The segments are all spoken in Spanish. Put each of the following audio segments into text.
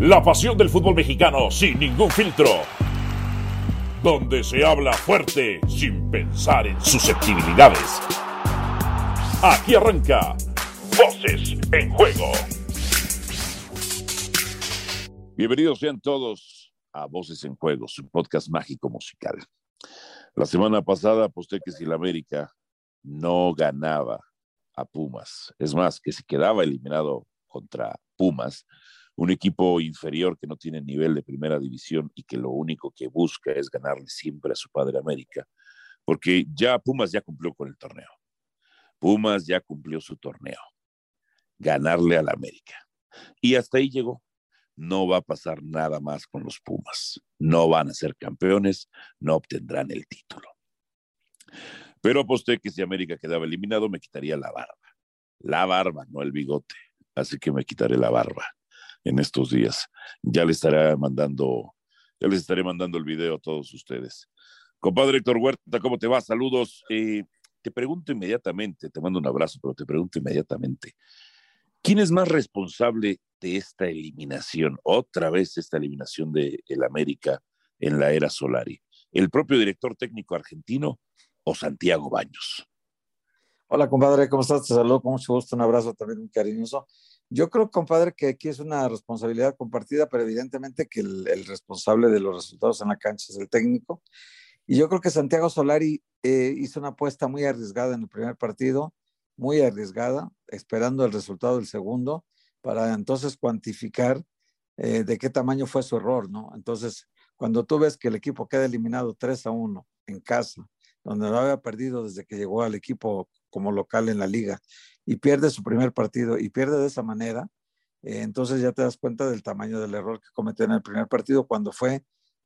La pasión del fútbol mexicano sin ningún filtro. Donde se habla fuerte sin pensar en susceptibilidades. Aquí arranca Voces en Juego. Bienvenidos sean todos a Voces en Juego, su podcast mágico musical. La semana pasada aposté que si la América no ganaba a Pumas, es más, que si quedaba eliminado contra Pumas, un equipo inferior que no tiene nivel de primera división y que lo único que busca es ganarle siempre a su padre América, porque ya Pumas ya cumplió con el torneo. Pumas ya cumplió su torneo, ganarle al América. Y hasta ahí llegó. No va a pasar nada más con los Pumas. No van a ser campeones, no obtendrán el título. Pero aposté que si América quedaba eliminado me quitaría la barba. La barba, no el bigote. Así que me quitaré la barba en estos días. Ya les estaré mandando, ya les estaré mandando el video a todos ustedes. Compadre Héctor Huerta, ¿cómo te va? Saludos. Eh, te pregunto inmediatamente, te mando un abrazo, pero te pregunto inmediatamente, ¿quién es más responsable de esta eliminación? Otra vez esta eliminación de el América en la era Solari. ¿El propio director técnico argentino o Santiago Baños? Hola, compadre, ¿cómo estás? Te saludo con mucho gusto, un abrazo también muy cariñoso. Yo creo, compadre, que aquí es una responsabilidad compartida, pero evidentemente que el, responsable de los resultados en la cancha es el técnico. Y yo creo que Santiago Solari eh, hizo una apuesta muy arriesgada en el primer partido, muy arriesgada, esperando el resultado del segundo, para entonces cuantificar eh, de qué tamaño fue su error, ¿no? Entonces, cuando tú ves que el equipo queda eliminado 3 a 1 en casa, donde lo había perdido desde que llegó al equipo como local en la liga, y pierde su primer partido y pierde de esa manera, eh, entonces ya te das cuenta del tamaño del error que cometió en el primer partido cuando fue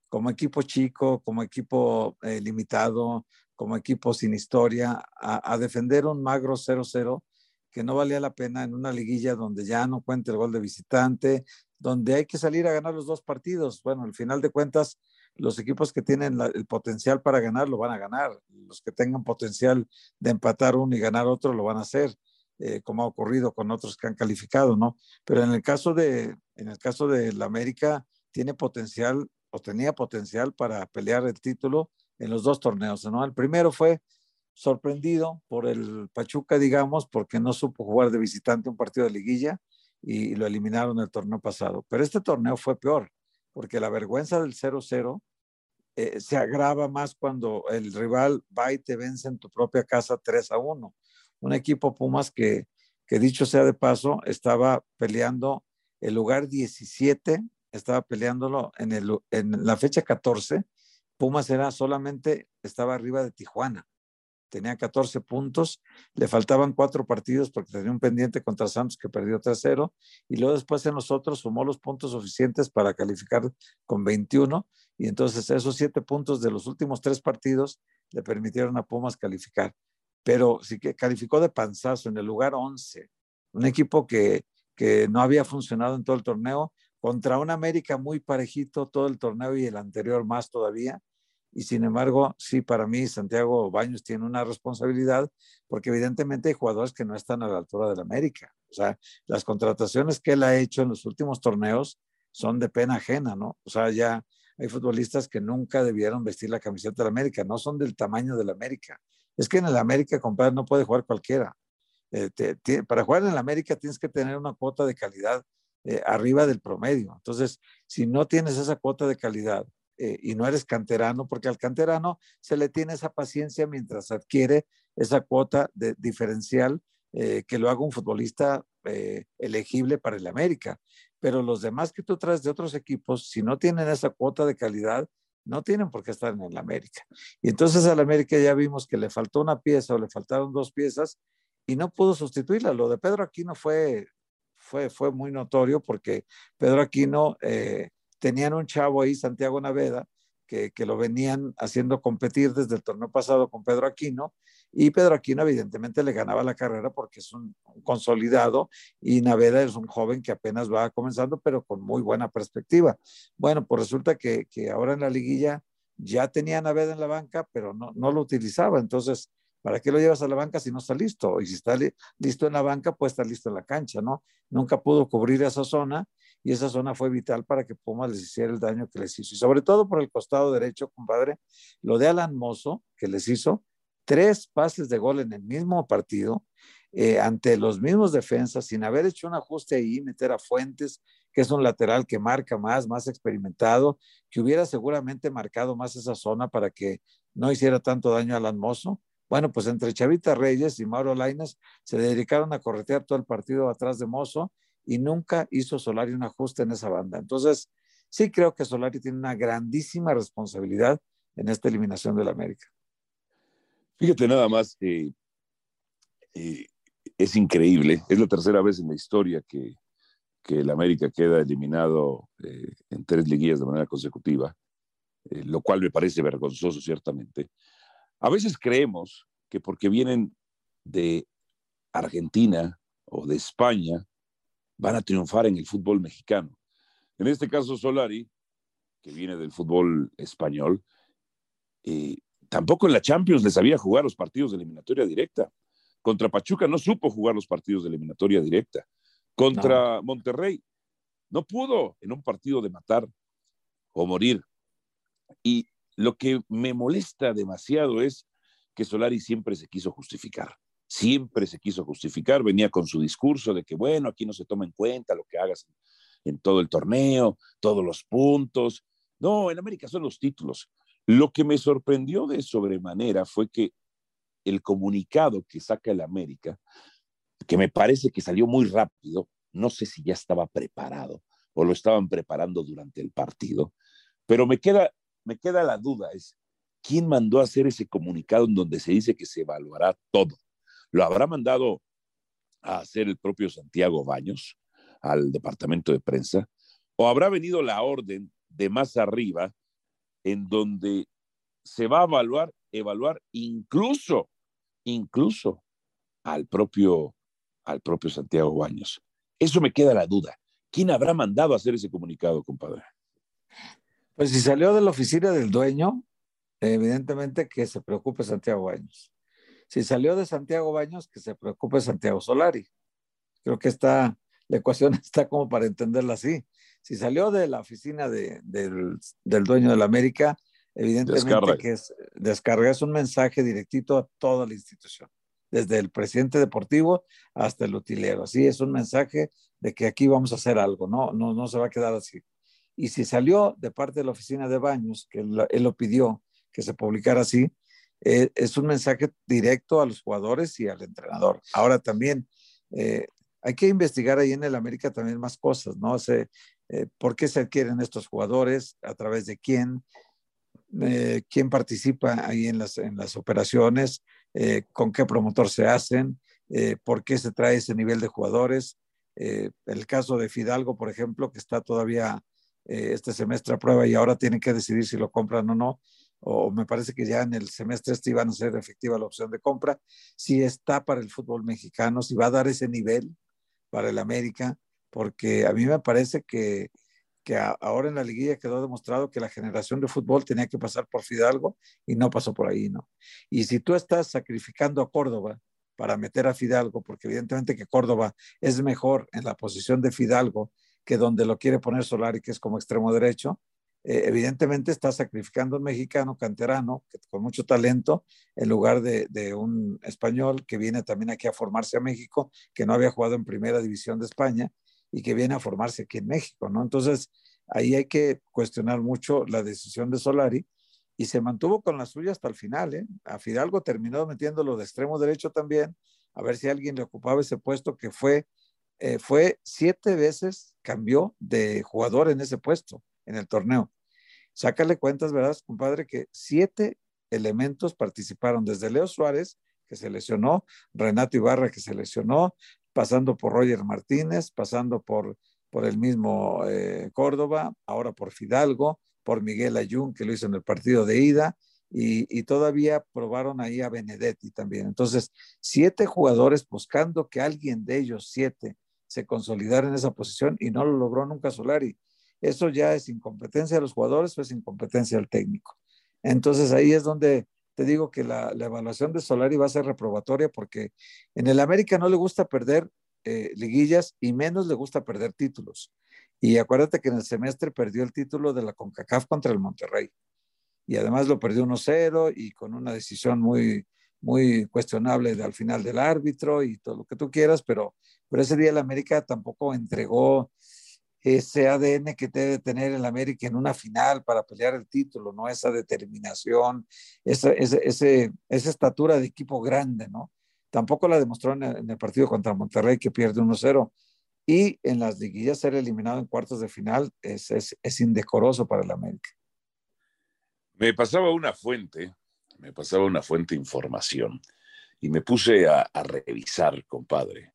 como equipo chico, como equipo eh, limitado, como equipo sin historia, a, defender un magro 0-0 que no valía la pena en una liguilla donde ya no cuenta el gol de visitante, donde hay que salir a ganar los dos partidos. Bueno, al final de cuentas, los equipos que tienen el potencial para ganar lo van a ganar. Los que tengan potencial de empatar uno y ganar otro lo van a hacer. Eh, como ha ocurrido con otros que han calificado, ¿no? Pero en el caso de, en el caso la América, tiene potencial o tenía potencial para pelear el título en los dos torneos, ¿no? El primero fue sorprendido por el Pachuca, digamos, porque no supo jugar de visitante un partido de liguilla y lo eliminaron el torneo pasado. Pero este torneo fue peor, porque la vergüenza del 0-0 eh, se agrava más cuando el rival va y te vence en tu propia casa 3 a 1 un equipo Pumas que, que dicho sea de paso, estaba peleando el lugar 17, estaba peleándolo en, el, en la fecha 14. Pumas era solamente, estaba arriba de Tijuana. Tenía 14 puntos, le faltaban cuatro partidos porque tenía un pendiente contra Santos que perdió 3-0 y luego después en nosotros sumó los puntos suficientes para calificar con 21 y entonces esos siete puntos de los últimos tres partidos le permitieron a Pumas calificar pero sí que calificó de panzazo en el lugar 11, un equipo que, que no había funcionado en todo el torneo, contra un América muy parejito todo el torneo y el anterior más todavía. Y sin embargo, sí, para mí Santiago Baños tiene una responsabilidad porque evidentemente hay jugadores que no están a la altura del América. O sea, las contrataciones que él ha hecho en los últimos torneos son de pena ajena, ¿no? O sea, ya hay futbolistas que nunca debieron vestir la camiseta del América, no son del tamaño del América. Es que en el América, compadre, no puede jugar cualquiera. Eh, para jugar en el América tienes que tener una cuota de calidad eh, arriba del promedio. Entonces, si no tienes esa cuota de calidad eh, y no eres canterano, porque al canterano se le tiene esa paciencia mientras adquiere esa cuota de diferencial que lo haga un futbolista elegible para el América. Pero los demás que tú traes de otros equipos, si no tienen esa cuota de calidad, no tienen por qué estar en el América. Y entonces al América ya vimos que le faltó una pieza o le faltaron dos piezas y no pudo sustituirla. Lo de Pedro Aquino fue, fue, fue muy notorio porque Pedro Aquino eh, tenían un chavo ahí, Santiago Naveda, que, que, lo venían haciendo competir desde el torneo pasado con Pedro Aquino y Pedro Aquino evidentemente le ganaba la carrera porque es un, consolidado y Naveda es un joven que apenas va comenzando, pero con muy buena perspectiva. Bueno, pues resulta que, que ahora en la liguilla ya tenía Naveda en la banca, pero no, no lo utilizaba. Entonces, ¿Para qué lo llevas a la banca si no está listo? Y si está listo en la banca, pues está listo en la cancha, ¿no? Nunca pudo cubrir esa zona y esa zona fue vital para que Pumas les hiciera el daño que les hizo. Y sobre todo por el costado derecho, compadre, lo de Alan Mozo, que les hizo tres pases de gol en el mismo partido, eh, ante los mismos defensas, sin haber hecho un ajuste ahí, meter a Fuentes, que es un lateral que marca más, más experimentado, que hubiera seguramente marcado más esa zona para que no hiciera tanto daño a Alan Mozo. Bueno, pues entre Chavita Reyes y Mauro Laines se dedicaron a corretear todo el partido atrás de Mozo y nunca hizo Solari un ajuste en esa banda. Entonces, sí creo que Solari tiene una grandísima responsabilidad en esta eliminación del América. Fíjate nada más, eh, eh, es increíble, es la tercera vez en la historia que, que el América queda eliminado eh, en tres liguillas de manera consecutiva, lo cual me parece vergonzoso ciertamente. A veces creemos que porque vienen de Argentina o de España, van a triunfar en el fútbol mexicano. En este caso, Solari, que viene del fútbol español, eh, tampoco en la Champions les sabía jugar los partidos de eliminatoria directa. Contra Pachuca no supo jugar los partidos de eliminatoria directa. Contra Monterrey no pudo en un partido de matar o morir. Y lo que me molesta demasiado es que Solari siempre se quiso justificar, siempre se quiso justificar, venía con su discurso de que, bueno, aquí no se toma en cuenta lo que hagas en, todo el torneo, todos los puntos. No, en América son los títulos. Lo que me sorprendió de sobremanera fue que el comunicado que saca el América, que me parece que salió muy rápido, no sé si ya estaba preparado o lo estaban preparando durante el partido, pero me queda me queda la duda, es quién mandó a hacer ese comunicado en donde se dice que se evaluará todo. ¿Lo habrá mandado a hacer el propio Santiago Baños al departamento de prensa? ¿O habrá venido la orden de más arriba en donde se va a evaluar, evaluar incluso, incluso al propio, al propio Santiago Baños? Eso me queda la duda. ¿Quién habrá mandado a hacer ese comunicado, compadre? Pues si salió de la oficina del dueño, evidentemente que se preocupe Santiago Baños. Si salió de Santiago Baños, que se preocupe Santiago Solari. Creo que está, la ecuación está como para entenderla así. Si salió de la oficina del, dueño de la América, evidentemente que es, descarga es un mensaje directito a toda la institución, desde el presidente deportivo hasta el utilero. Así es un mensaje de que aquí vamos a hacer algo, no, no, no se va a quedar así. Y si salió de parte de la oficina de baños, que él, lo pidió que se publicara así, eh, es un mensaje directo a los jugadores y al entrenador. Ahora también eh, hay que investigar ahí en el América también más cosas, ¿no? sé eh, ¿Por qué se adquieren estos jugadores? ¿A través de quién? ¿Quién participa ahí en las, en las operaciones? ¿Con qué promotor se hacen? ¿Por qué se trae ese nivel de jugadores? el caso de Fidalgo, por ejemplo, que está todavía eh, este semestre a prueba y ahora tienen que decidir si lo compran o no, o me parece que ya en el semestre este iban a ser efectiva la opción de compra, si está para el fútbol mexicano, si va a dar ese nivel para el América, porque a mí me parece que, que ahora en la liguilla quedó demostrado que la generación de fútbol tenía que pasar por Fidalgo y no pasó por ahí, ¿no? Y si tú estás sacrificando a Córdoba para meter a Fidalgo, porque evidentemente que Córdoba es mejor en la posición de Fidalgo que donde lo quiere poner Solari, que es como extremo derecho, eh, evidentemente está sacrificando a un mexicano canterano con mucho talento en lugar de, un español que viene también aquí a formarse a México, que no había jugado en primera división de España y que viene a formarse aquí en México, ¿no? Entonces, ahí hay que cuestionar mucho la decisión de Solari y se mantuvo con la suya hasta el final, ¿eh? A Fidalgo terminó metiéndolo de extremo derecho también, a ver si alguien le ocupaba ese puesto que fue eh, fue siete veces cambió de jugador en ese puesto en el torneo. Sácale cuentas, ¿verdad, compadre? Que siete elementos participaron, desde Leo Suárez, que se lesionó, Renato Ibarra, que se lesionó, pasando por Roger Martínez, pasando por, por el mismo eh, Córdoba, ahora por Fidalgo, por Miguel Ayun, que lo hizo en el partido de ida, y, y, todavía probaron ahí a Benedetti también. Entonces, siete jugadores buscando que alguien de ellos, siete, se consolidar en esa posición y no lo logró nunca Solari. Eso ya es incompetencia de los jugadores o es incompetencia del técnico. Entonces ahí es donde te digo que la, la, evaluación de Solari va a ser reprobatoria porque en el América no le gusta perder eh, liguillas y menos le gusta perder títulos. Y acuérdate que en el semestre perdió el título de la CONCACAF contra el Monterrey. Y además lo perdió 1-0 y con una decisión muy, muy cuestionable de, al final del árbitro y todo lo que tú quieras, pero, pero ese día el América tampoco entregó ese ADN que debe tener el América en una final para pelear el título, ¿no? Esa determinación, esa, ese, esa estatura de equipo grande, ¿no? Tampoco la demostró en el, partido contra Monterrey que pierde 1-0. Y en las liguillas ser eliminado en cuartos de final es, es, es indecoroso para el América. Me pasaba una fuente, me pasaba una fuente de información y me puse a, a revisar, compadre,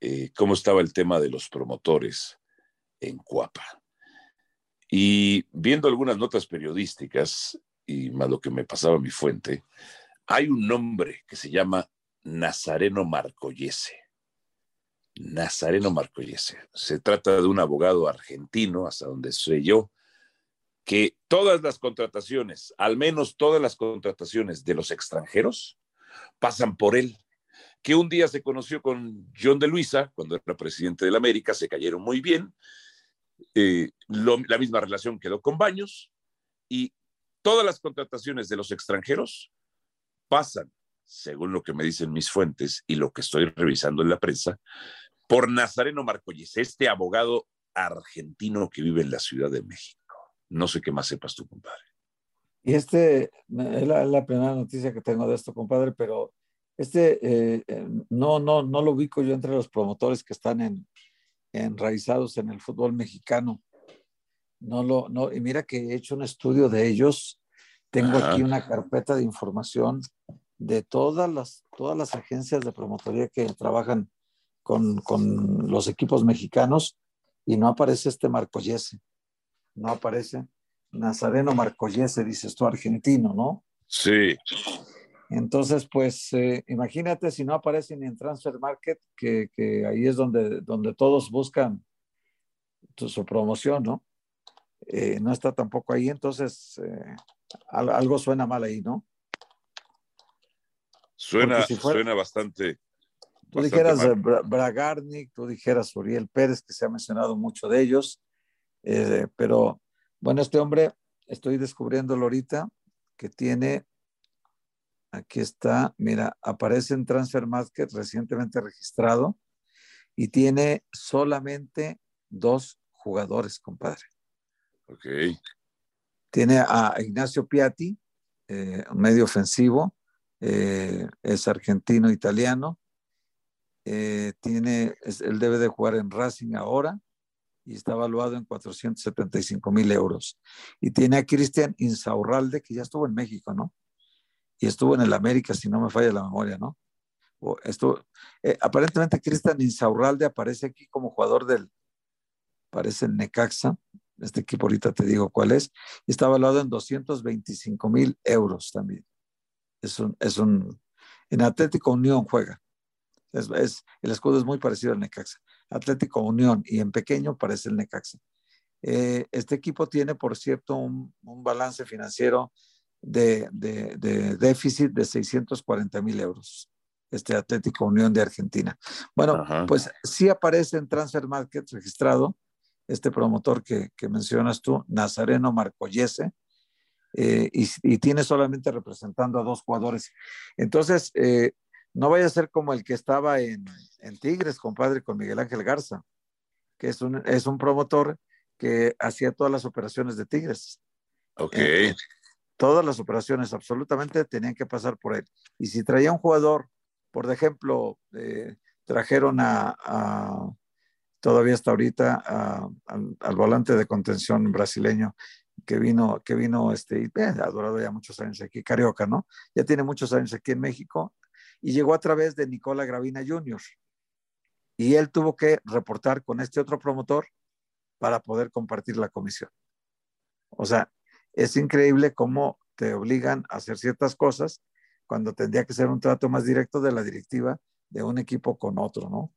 eh, cómo estaba el tema de los promotores en Cuapa. Y viendo algunas notas periodísticas y más lo que me pasaba mi fuente, hay un nombre que se llama Nazareno Marcoyese. Nazareno Marcoyese. Se trata de un abogado argentino, hasta donde sé yo, que todas las contrataciones, al menos todas las contrataciones de los extranjeros, pasan por él. Que un día se conoció con John de Luisa, cuando era presidente de la América, se cayeron muy bien, eh, la misma relación quedó con Baños y todas las contrataciones de los extranjeros pasan, según lo que me dicen mis fuentes y lo que estoy revisando en la prensa, por Nazareno Marcolles, este abogado argentino que vive en la Ciudad de México. No sé qué más sepas tú, compadre. Y este es la, primera noticia que tengo de esto, compadre, pero este eh, eh, no, no, no lo ubico yo entre los promotores que están en, enraizados en el fútbol mexicano. No lo, no, y mira que he hecho un estudio de ellos. Tengo aquí una carpeta de información de todas las, todas las agencias de promotoría que trabajan con, con los equipos mexicanos y no aparece este Marcoyese. No aparece. Nazareno Marcoyese, dices tú, argentino, ¿no? Sí. Entonces, pues eh, imagínate si no aparece ni en Transfer Market, que, que ahí es donde, donde todos buscan su, promoción, ¿no? Eh, no está tampoco ahí, entonces eh, algo suena mal ahí, ¿no? Suena, suena bastante. Tú dijeras Bragarnik, tú dijeras Uriel Pérez, que se ha mencionado mucho de ellos, pero bueno, este hombre, estoy descubriéndolo ahorita, que tiene Aquí está, mira, aparece en Transfer Market recientemente registrado y tiene solamente dos jugadores, compadre. Ok. Tiene a Ignacio Piatti, eh, medio ofensivo, eh, es argentino-italiano. Eh, tiene, él debe de jugar en Racing ahora y está evaluado en 475 mil euros. Y tiene a Cristian Insaurralde, que ya estuvo en México, ¿no? y estuvo en el América, si no me falla la memoria, ¿no? O esto, eh, aparentemente Cristian Insaurralde aparece aquí como jugador del, parece el Necaxa, este equipo ahorita te digo cuál es, y está evaluado en 225 mil euros también. Es un, es un, en Atlético Unión juega. Es, el escudo es muy parecido al Necaxa. Atlético Unión y en pequeño parece el Necaxa. Eh, este equipo tiene, por cierto, un, un balance financiero de, de, déficit de 640 mil euros, este Atlético Unión de Argentina. Bueno, pues sí aparece en Transfer Market registrado este promotor que, que mencionas tú, Nazareno Marcoyese, eh, y, y, tiene solamente representando a dos jugadores. Entonces, eh, no vaya a ser como el que estaba en, en, Tigres, compadre, con Miguel Ángel Garza, que es un, es un promotor que hacía todas las operaciones de Tigres. Ok. Eh, todas las operaciones absolutamente tenían que pasar por él. Y si traía un jugador, por ejemplo, eh, trajeron a, todavía hasta ahorita, al, volante de contención brasileño que vino, que vino, este, eh, ha durado ya muchos años aquí, Carioca, ¿no? Ya tiene muchos años aquí en México y llegó a través de Nicola Gravina Jr. Y él tuvo que reportar con este otro promotor para poder compartir la comisión. O sea, es increíble cómo te obligan a hacer ciertas cosas cuando tendría que ser un trato más directo de la directiva de un equipo con otro, ¿no?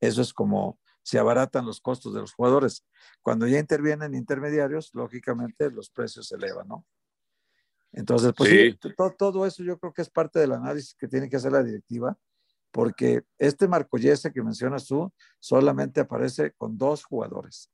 Eso es como se abaratan los costos de los jugadores. Cuando ya intervienen intermediarios, lógicamente los precios se elevan, ¿no? Entonces, pues sí. todo, todo, eso yo creo que es parte del análisis que tiene que hacer la directiva, porque este Marco Yese que mencionas tú solamente aparece con dos jugadores.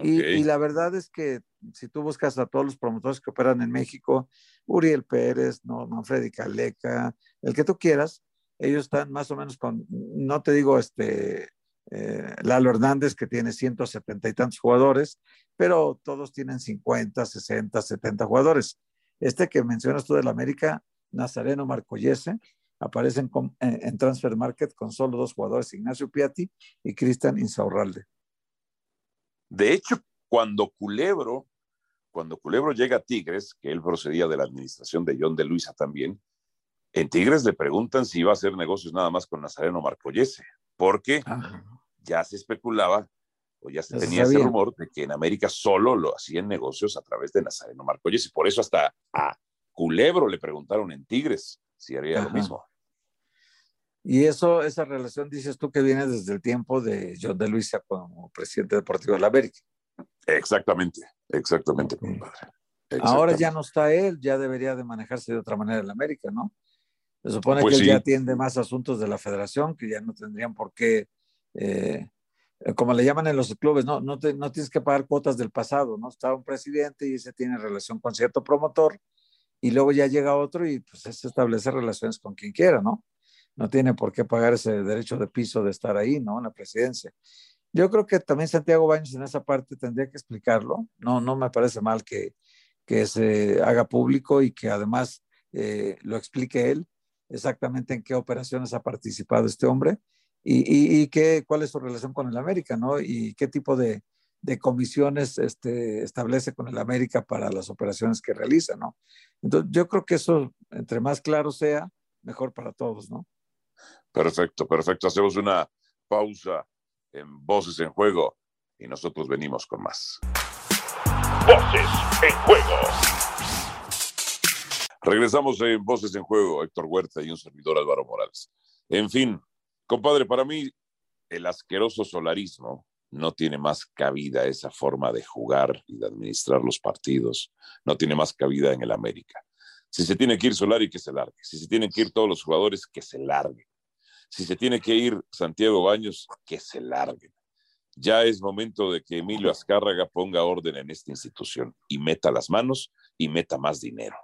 Y, la verdad es que si tú buscas a todos los promotores que operan en México, Uriel Pérez, no, Manfredi Caleca, el que tú quieras, ellos están más o menos con, no te digo este, eh, Lalo Hernández, que tiene 170 y tantos jugadores, pero todos tienen 50, 60, 70 jugadores. Este que mencionas tú del América, Nazareno Marcoyese, aparecen en, en, Transfer Market con solo dos jugadores, Ignacio Piatti y Cristian Insaurralde. De hecho, cuando Culebro, cuando Culebro llega a Tigres, que él procedía de la administración de John de Luisa también, en Tigres le preguntan si iba a hacer negocios nada más con Nazareno Marcoyese, porque ya se especulaba o ya se tenía ese rumor de que en América solo lo hacían negocios a través de Nazareno Marcoyese. Por eso hasta a Culebro le preguntaron en Tigres si haría lo mismo. Y eso, esa relación, dices tú, que viene desde el tiempo de John de Luisa como presidente deportivo de la América. Exactamente, exactamente, compadre. Ahora ya no está él, ya debería de manejarse de otra manera en la América, ¿no? Se supone pues que él ya atiende más asuntos de la federación, que ya no tendrían por qué, eh, como le llaman en los clubes, no, no, no tienes que pagar cuotas del pasado, ¿no? Está un presidente y ese tiene relación con cierto promotor, y luego ya llega otro y pues es establecer relaciones con quien quiera, ¿no? no tiene por qué pagar ese derecho de piso de estar ahí, ¿no? En la presidencia. Yo creo que también Santiago Baños en esa parte tendría que explicarlo. No, no me parece mal que, que se haga público y que además eh, lo explique él exactamente en qué operaciones ha participado este hombre y, y, qué, cuál es su relación con el América, ¿no? Y qué tipo de, de comisiones este, establece con el América para las operaciones que realiza, ¿no? Entonces, yo creo que eso, entre más claro sea, mejor para todos, ¿no? Perfecto, perfecto. Hacemos una pausa en Voces en Juego y nosotros venimos con más. Voces en Juego. Regresamos en Voces en Juego, Héctor Huerta y un servidor Álvaro Morales. En fin, compadre, para mí el asqueroso solarismo no tiene más cabida esa forma de jugar y de administrar los partidos, no tiene más cabida en el América. Si se tiene que ir Solari, que se largue. Si se tienen que ir todos los jugadores, que se larguen. Si se tiene que ir Santiago Baños, que se larguen. Ya es momento de que Emilio Azcárraga ponga orden en esta institución y meta las manos y meta más dinero,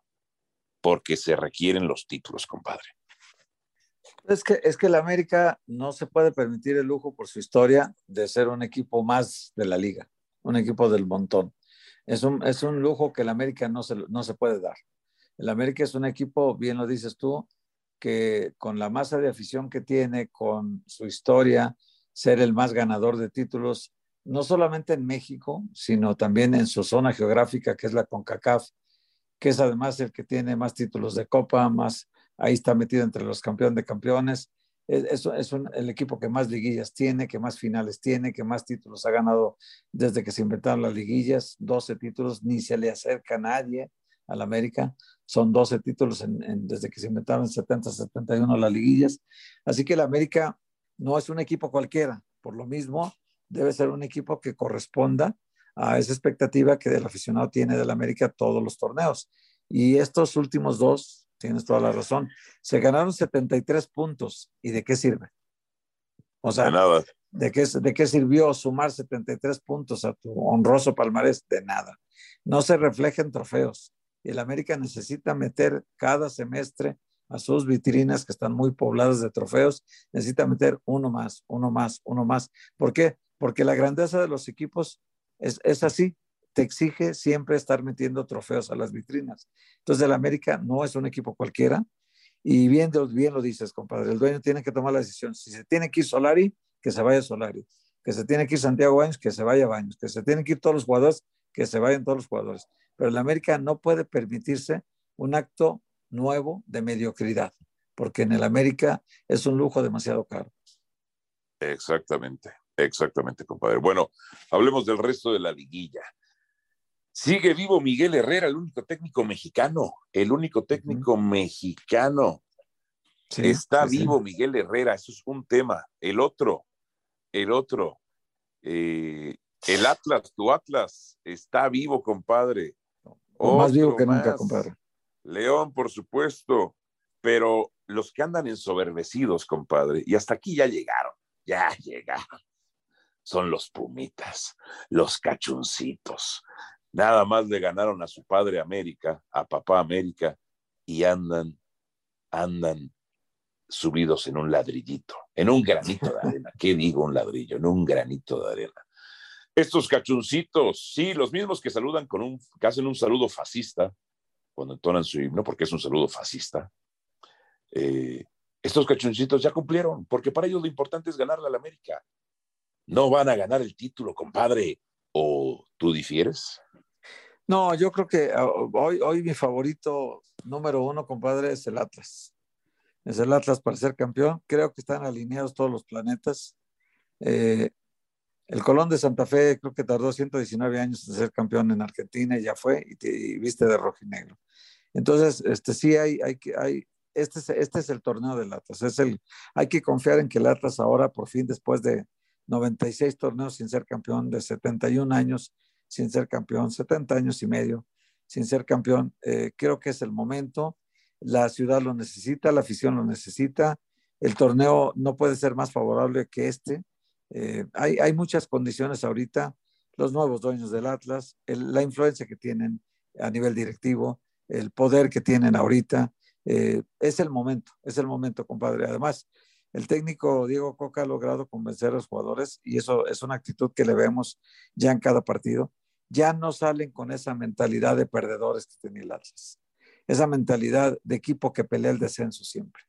porque se requieren los títulos, compadre. Es que, es que el América no se puede permitir el lujo por su historia de ser un equipo más de la liga, un equipo del montón. Es un, es un lujo que el América no se, no se puede dar. El América es un equipo, bien lo dices tú, que con la masa de afición que tiene, con su historia, ser el más ganador de títulos, no solamente en México, sino también en su zona geográfica, que es la CONCACAF, que es además el que tiene más títulos de Copa, más ahí está metido entre los campeones de campeones. Es, es el equipo que más liguillas tiene, que más finales tiene, que más títulos ha ganado desde que se inventaron las liguillas, 12 títulos, ni se le acerca a nadie al América. Son 12 títulos desde que se inventaron en 70, 71 las liguillas. Así que el América no es un equipo cualquiera. Por lo mismo, debe ser un equipo que corresponda a esa expectativa que el aficionado tiene del América todos los torneos. Y estos últimos dos, tienes toda la razón, se ganaron 73 puntos. ¿Y de qué sirve? O sea, de, nada. ¿de, qué, ¿de qué sirvió sumar 73 puntos a tu honroso palmarés? De nada. No se refleja trofeos y el América necesita meter cada semestre a sus vitrinas que están muy pobladas de trofeos, necesita meter uno más, uno más, uno más. ¿Por qué? Porque la grandeza de los equipos es, es así, te exige siempre estar metiendo trofeos a las vitrinas. Entonces el América no es un equipo cualquiera y bien, bien lo dices, compadre, el dueño tiene que tomar la decisión. Si se tiene que ir Solari, que se vaya Solari. Que se tiene que ir Santiago Baños, que se vaya Baños. Que se tienen que ir todos los jugadores, que se vayan todos los jugadores pero el América no puede permitirse un acto nuevo de mediocridad, porque en el América es un lujo demasiado caro. Exactamente, exactamente, compadre. Bueno, hablemos del resto de la liguilla. Sigue vivo Miguel Herrera, el único técnico mexicano, el único técnico mexicano. Está vivo Miguel Herrera, eso es un tema. El otro, el otro, eh, el Atlas, tu Atlas, está vivo, compadre más vivo que nunca, compadre. León, por supuesto, pero los que andan ensoberbecidos, compadre, y hasta aquí ya llegaron, ya llegaron, son los pumitas, los cachuncitos. Nada más le ganaron a su padre América, a papá América, y andan, andan subidos en un ladrillito, en un granito de arena. ¿Qué digo un ladrillo? En un granito de arena. Estos cachuncitos, sí, los mismos que saludan con un, que hacen un saludo fascista cuando entonan su himno, porque es un saludo fascista. Eh, estos cachuncitos ya cumplieron, porque para ellos lo importante es ganarle al América. No van a ganar el título, compadre. ¿O tú difieres? No, yo creo que ah, hoy, hoy mi favorito número uno, compadre, es el Atlas. Es el Atlas para ser campeón. Creo que están alineados todos los planetas. Eh, el Colón de Santa Fe creo que tardó 119 años en ser campeón en Argentina y ya fue, y, viste de rojo y negro. Entonces, este sí hay, hay, hay este, es, este es el torneo del Atlas. Es el, hay que confiar en que el Atlas ahora, por fin, después de 96 torneos sin ser campeón, de 71 años sin ser campeón, 70 años y medio sin ser campeón, eh, creo que es el momento. La ciudad lo necesita, la afición lo necesita. El torneo no puede ser más favorable que este eh, hay, hay, muchas condiciones ahorita, los nuevos dueños del Atlas, la influencia que tienen a nivel directivo, el poder que tienen ahorita, eh, es el momento, es el momento, compadre. Además, el técnico Diego Coca ha logrado convencer a los jugadores y eso es una actitud que le vemos ya en cada partido. Ya no salen con esa mentalidad de perdedores que tenía el Atlas, esa mentalidad de equipo que pelea el descenso siempre.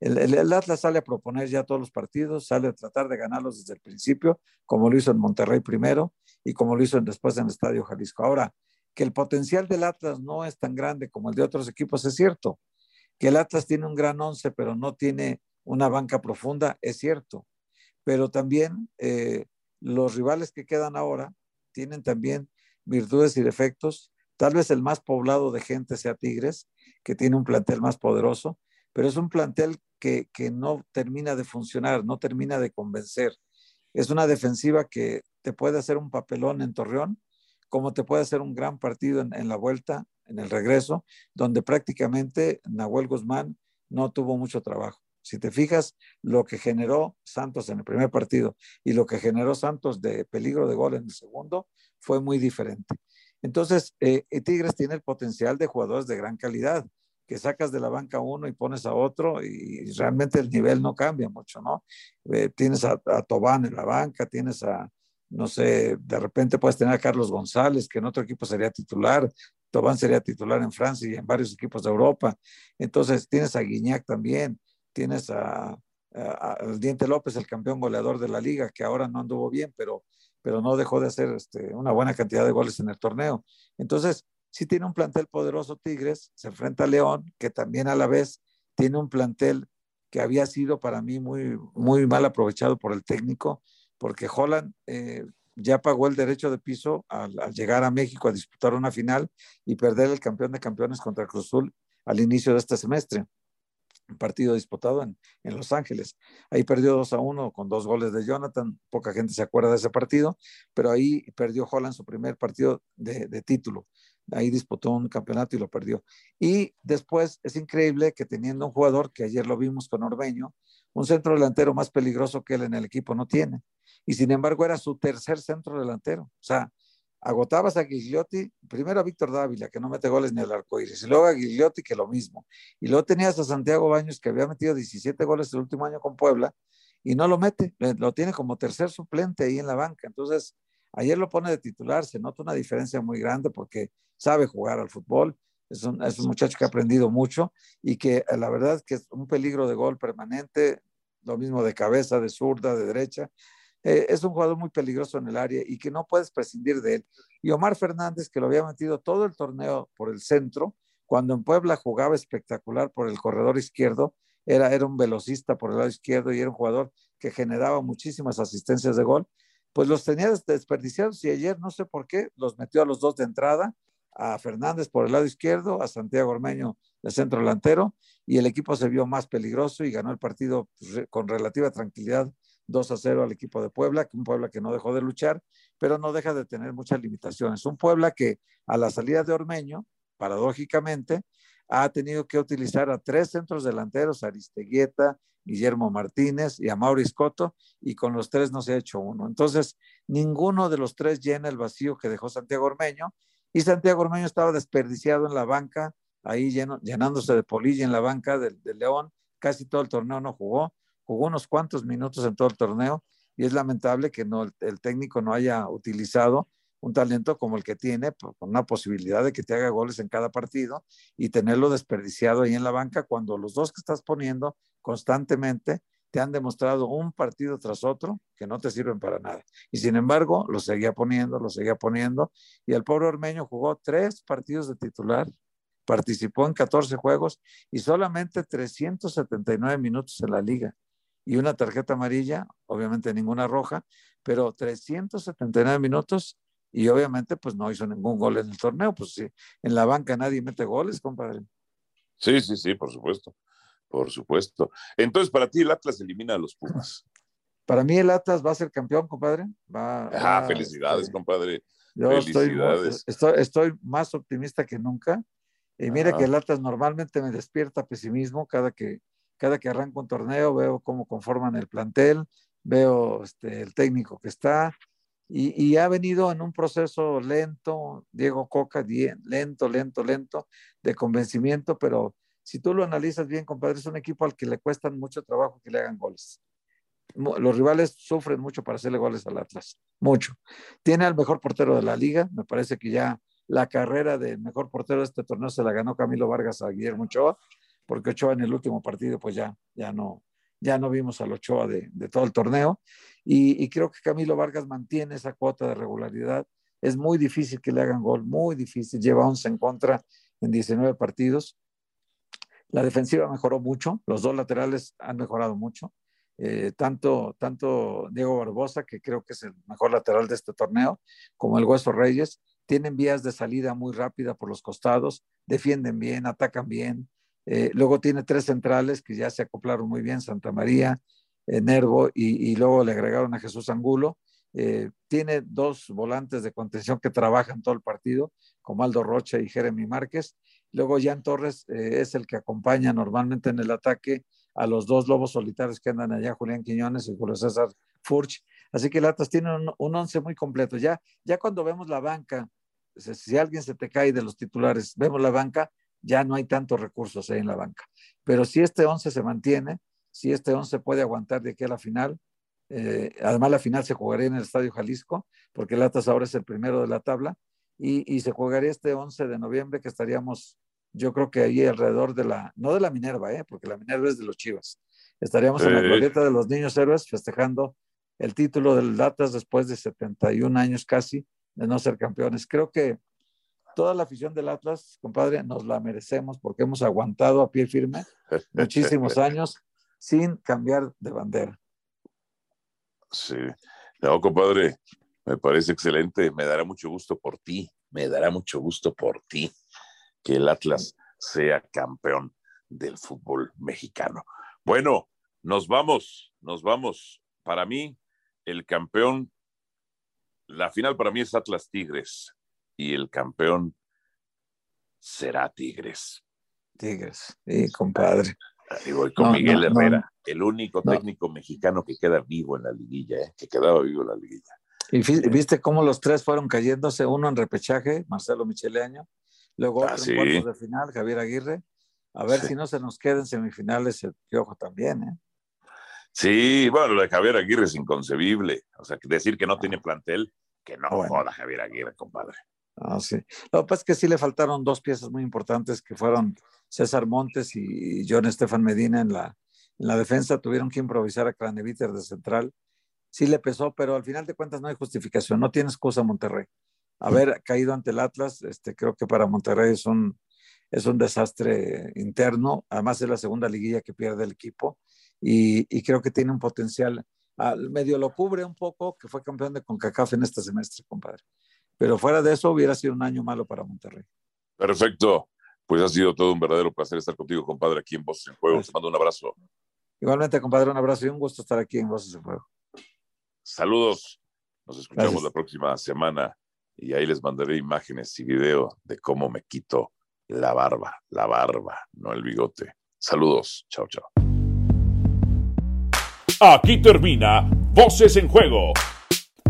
El, Atlas sale a proponer ya todos los partidos, sale a tratar de ganarlos desde el principio, como lo hizo en Monterrey primero y como lo hizo después en el Estadio Jalisco. Ahora, que el potencial del Atlas no es tan grande como el de otros equipos, es cierto. Que el Atlas tiene un gran once, pero no tiene una banca profunda, es cierto. Pero también eh, los rivales que quedan ahora tienen también virtudes y defectos. Tal vez el más poblado de gente sea Tigres, que tiene un plantel más poderoso, pero es un plantel que, no termina de funcionar, no termina de convencer. Es una defensiva que te puede hacer un papelón en Torreón, como te puede hacer un gran partido en, la vuelta, en el regreso, donde prácticamente Nahuel Guzmán no tuvo mucho trabajo. Si te fijas, lo que generó Santos en el primer partido y lo que generó Santos de peligro de gol en el segundo fue muy diferente. Entonces, eh, Tigres tiene el potencial de jugadores de gran calidad que sacas de la banca uno y pones a otro y realmente el nivel no cambia mucho, ¿no? Eh, tienes a, Tobán en la banca, tienes a, no sé, de repente puedes tener a Carlos González, que en otro equipo sería titular, Tobán sería titular en Francia y en varios equipos de Europa. Entonces tienes a Guiñac también, tienes a, al Diente López, el campeón goleador de la liga, que ahora no anduvo bien, pero, pero no dejó de hacer este, una buena cantidad de goles en el torneo. Entonces, sí tiene un plantel poderoso Tigres, se enfrenta a León, que también a la vez tiene un plantel que había sido para mí muy, muy mal aprovechado por el técnico, porque Holland eh, ya pagó el derecho de piso al, llegar a México a disputar una final y perder el campeón de campeones contra Cruz Azul al inicio de este semestre. Partido disputado en, Los Ángeles. Ahí perdió 2 a 1 con dos goles de Jonathan. Poca gente se acuerda de ese partido, pero ahí perdió Holland su primer partido de, de título ahí disputó un campeonato y lo perdió. Y después es increíble que teniendo un jugador que ayer lo vimos con Orbeño, un centro delantero más peligroso que él en el equipo no tiene. Y sin embargo era su tercer centro delantero. O sea, agotabas a Gigliotti, primero a Víctor Dávila, que no mete goles ni al arco iris, y luego a Gigliotti, que lo mismo. Y luego tenías a Santiago Baños, que había metido 17 goles el último año con Puebla, y no lo mete, lo tiene como tercer suplente ahí en la banca. Entonces, Ayer lo pone de titular, se nota una diferencia muy grande porque sabe jugar al fútbol, es un, es un muchacho que ha aprendido mucho y que eh, la verdad que es un peligro de gol permanente, lo mismo de cabeza, de zurda, de derecha. Eh, es un jugador muy peligroso en el área y que no puedes prescindir de él. Y Omar Fernández, que lo había metido todo el torneo por el centro, cuando en Puebla jugaba espectacular por el corredor izquierdo, era, era un velocista por el lado izquierdo y era un jugador que generaba muchísimas asistencias de gol pues los tenía desperdiciados y ayer no sé por qué los metió a los dos de entrada, a Fernández por el lado izquierdo, a Santiago Ormeño de centro delantero y el equipo se vio más peligroso y ganó el partido pues, con relativa tranquilidad 2 a 0 al equipo de Puebla, un Puebla que no dejó de luchar, pero no deja de tener muchas limitaciones. Un Puebla que a la salida de Ormeño, paradójicamente, ha tenido que utilizar a tres centros delanteros, Aristeguieta, Guillermo Martínez y a Maurice Coto, y con los tres no se ha hecho uno. Entonces, ninguno de los tres llena el vacío que dejó Santiago Ormeño, y Santiago Ormeño estaba desperdiciado en la banca, ahí llenándose de polilla en la banca del de León, casi todo el torneo no jugó, jugó unos cuantos minutos en todo el torneo, y es lamentable que no, el técnico no haya utilizado un talento como el que tiene, con una posibilidad de que te haga goles en cada partido y tenerlo desperdiciado ahí en la banca cuando los dos que estás poniendo constantemente te han demostrado un partido tras otro que no te sirven para nada. Y sin embargo, lo seguía poniendo, lo seguía poniendo. Y el pobre Ormeño jugó tres partidos de titular, participó en 14 juegos y solamente 379 minutos en la liga. Y una tarjeta amarilla, obviamente ninguna roja, pero 379 minutos y obviamente pues no hizo ningún gol en el torneo, pues sí, en la banca nadie mete goles, compadre. Sí, sí, sí, por supuesto, por supuesto. Entonces, para ti el Atlas elimina a los Pumas. Para mí el Atlas va a ser campeón, compadre. Va, ah, felicidades, este, compadre. Yo felicidades. Estoy, estoy, más optimista que nunca. Y mire que el Atlas normalmente me despierta pesimismo cada que, cada que arranco un torneo, veo cómo conforman el plantel, veo este, el técnico que está, y, ha venido en un proceso lento, Diego Coca, lento, lento, lento, de convencimiento, pero si tú lo analizas bien, compadre, es un equipo al que le cuestan mucho trabajo que le hagan goles. Los rivales sufren mucho para hacerle goles al Atlas, mucho. Tiene al mejor portero de la liga, me parece que ya la carrera del mejor portero de este torneo se la ganó Camilo Vargas a Guillermo Ochoa, porque Ochoa en el último partido pues ya, ya no, ya no vimos al Ochoa de, todo el torneo y, creo que Camilo Vargas mantiene esa cuota de regularidad. Es muy difícil que le hagan gol, muy difícil. Lleva 11 en contra en 19 partidos. La defensiva mejoró mucho, los dos laterales han mejorado mucho. Eh, tanto, tanto Diego Barbosa, que creo que es el mejor lateral de este torneo, como el Hueso Reyes, tienen vías de salida muy rápida por los costados, defienden bien, atacan bien, eh, luego tiene tres centrales que ya se acoplaron muy bien, Santa María, eh, Nervo y, luego le agregaron a Jesús Angulo. Eh, tiene dos volantes de contención que trabajan todo el partido, como Aldo Rocha y Jeremy Márquez. Luego Jan Torres es el que acompaña normalmente en el ataque a los dos lobos solitarios que andan allá, Julián Quiñones y Julio César Furch. Así que Latas tiene un, un once muy completo. Ya, ya cuando vemos la banca, si alguien se te cae de los titulares, vemos la banca, ya no hay tantos recursos ahí en la banca. Pero si este 11 se mantiene, si este 11 puede aguantar de aquí a la final, eh, además la final se jugaría en el Estadio Jalisco, porque el Atlas ahora es el primero de la tabla, y, se jugaría este 11 de noviembre que estaríamos, yo creo que ahí alrededor de la, no de la Minerva, eh, porque la Minerva es de los Chivas, estaríamos en la glorieta de los niños héroes festejando el título del Atlas después de 71 años casi de no ser campeones. Creo que toda la afición del Atlas, compadre, nos la merecemos porque hemos aguantado a pie firme muchísimos años sin cambiar de bandera. Sí, no, compadre, me parece excelente, me dará mucho gusto por ti, me dará mucho gusto por ti que el Atlas sea campeón del fútbol mexicano. Bueno, nos vamos, nos vamos. Para mí, el campeón, la final para mí es Atlas Tigres y el campeón será Tigres. Tigres, sí, compadre. Ahí voy con Miguel Herrera, el único técnico mexicano que queda vivo en la liguilla, ¿eh? que quedaba vivo en la liguilla. Y viste cómo los tres fueron cayéndose, uno en repechaje, Marcelo Micheleaño, luego ah, otro en cuartos de final, Javier Aguirre. A ver si no se nos queden semifinales el Piojo también, ¿eh? Sí, bueno, lo de Javier Aguirre es inconcebible. O sea, decir que no tiene plantel, que no joda Javier Aguirre, compadre. Ah, sí. Lo que pasa es que sí le faltaron dos piezas muy importantes que fueron César Montes y John Estefan Medina en la, en la defensa. Tuvieron que improvisar a Craneviter de central. Sí le pesó, pero al final de cuentas no hay justificación. No tiene excusa Monterrey. Haber caído ante el Atlas, este, creo que para Monterrey es un, es un desastre interno. Además es la segunda liguilla que pierde el equipo y, y creo que tiene un potencial. Al medio lo cubre un poco, que fue campeón de CONCACAF en este semestre, compadre. Pero fuera de eso, hubiera sido un año malo para Monterrey. Perfecto. Pues ha sido todo un verdadero placer estar contigo, compadre, aquí en Voces en Juego. Te mando un abrazo. Igualmente, compadre, un abrazo y un gusto estar aquí en Voces en Juego. Saludos. Nos escuchamos la próxima semana y ahí les mandaré imágenes y video de cómo me quito la barba, la barba, no el bigote. Saludos, chao, chao. Aquí termina Voces en Juego.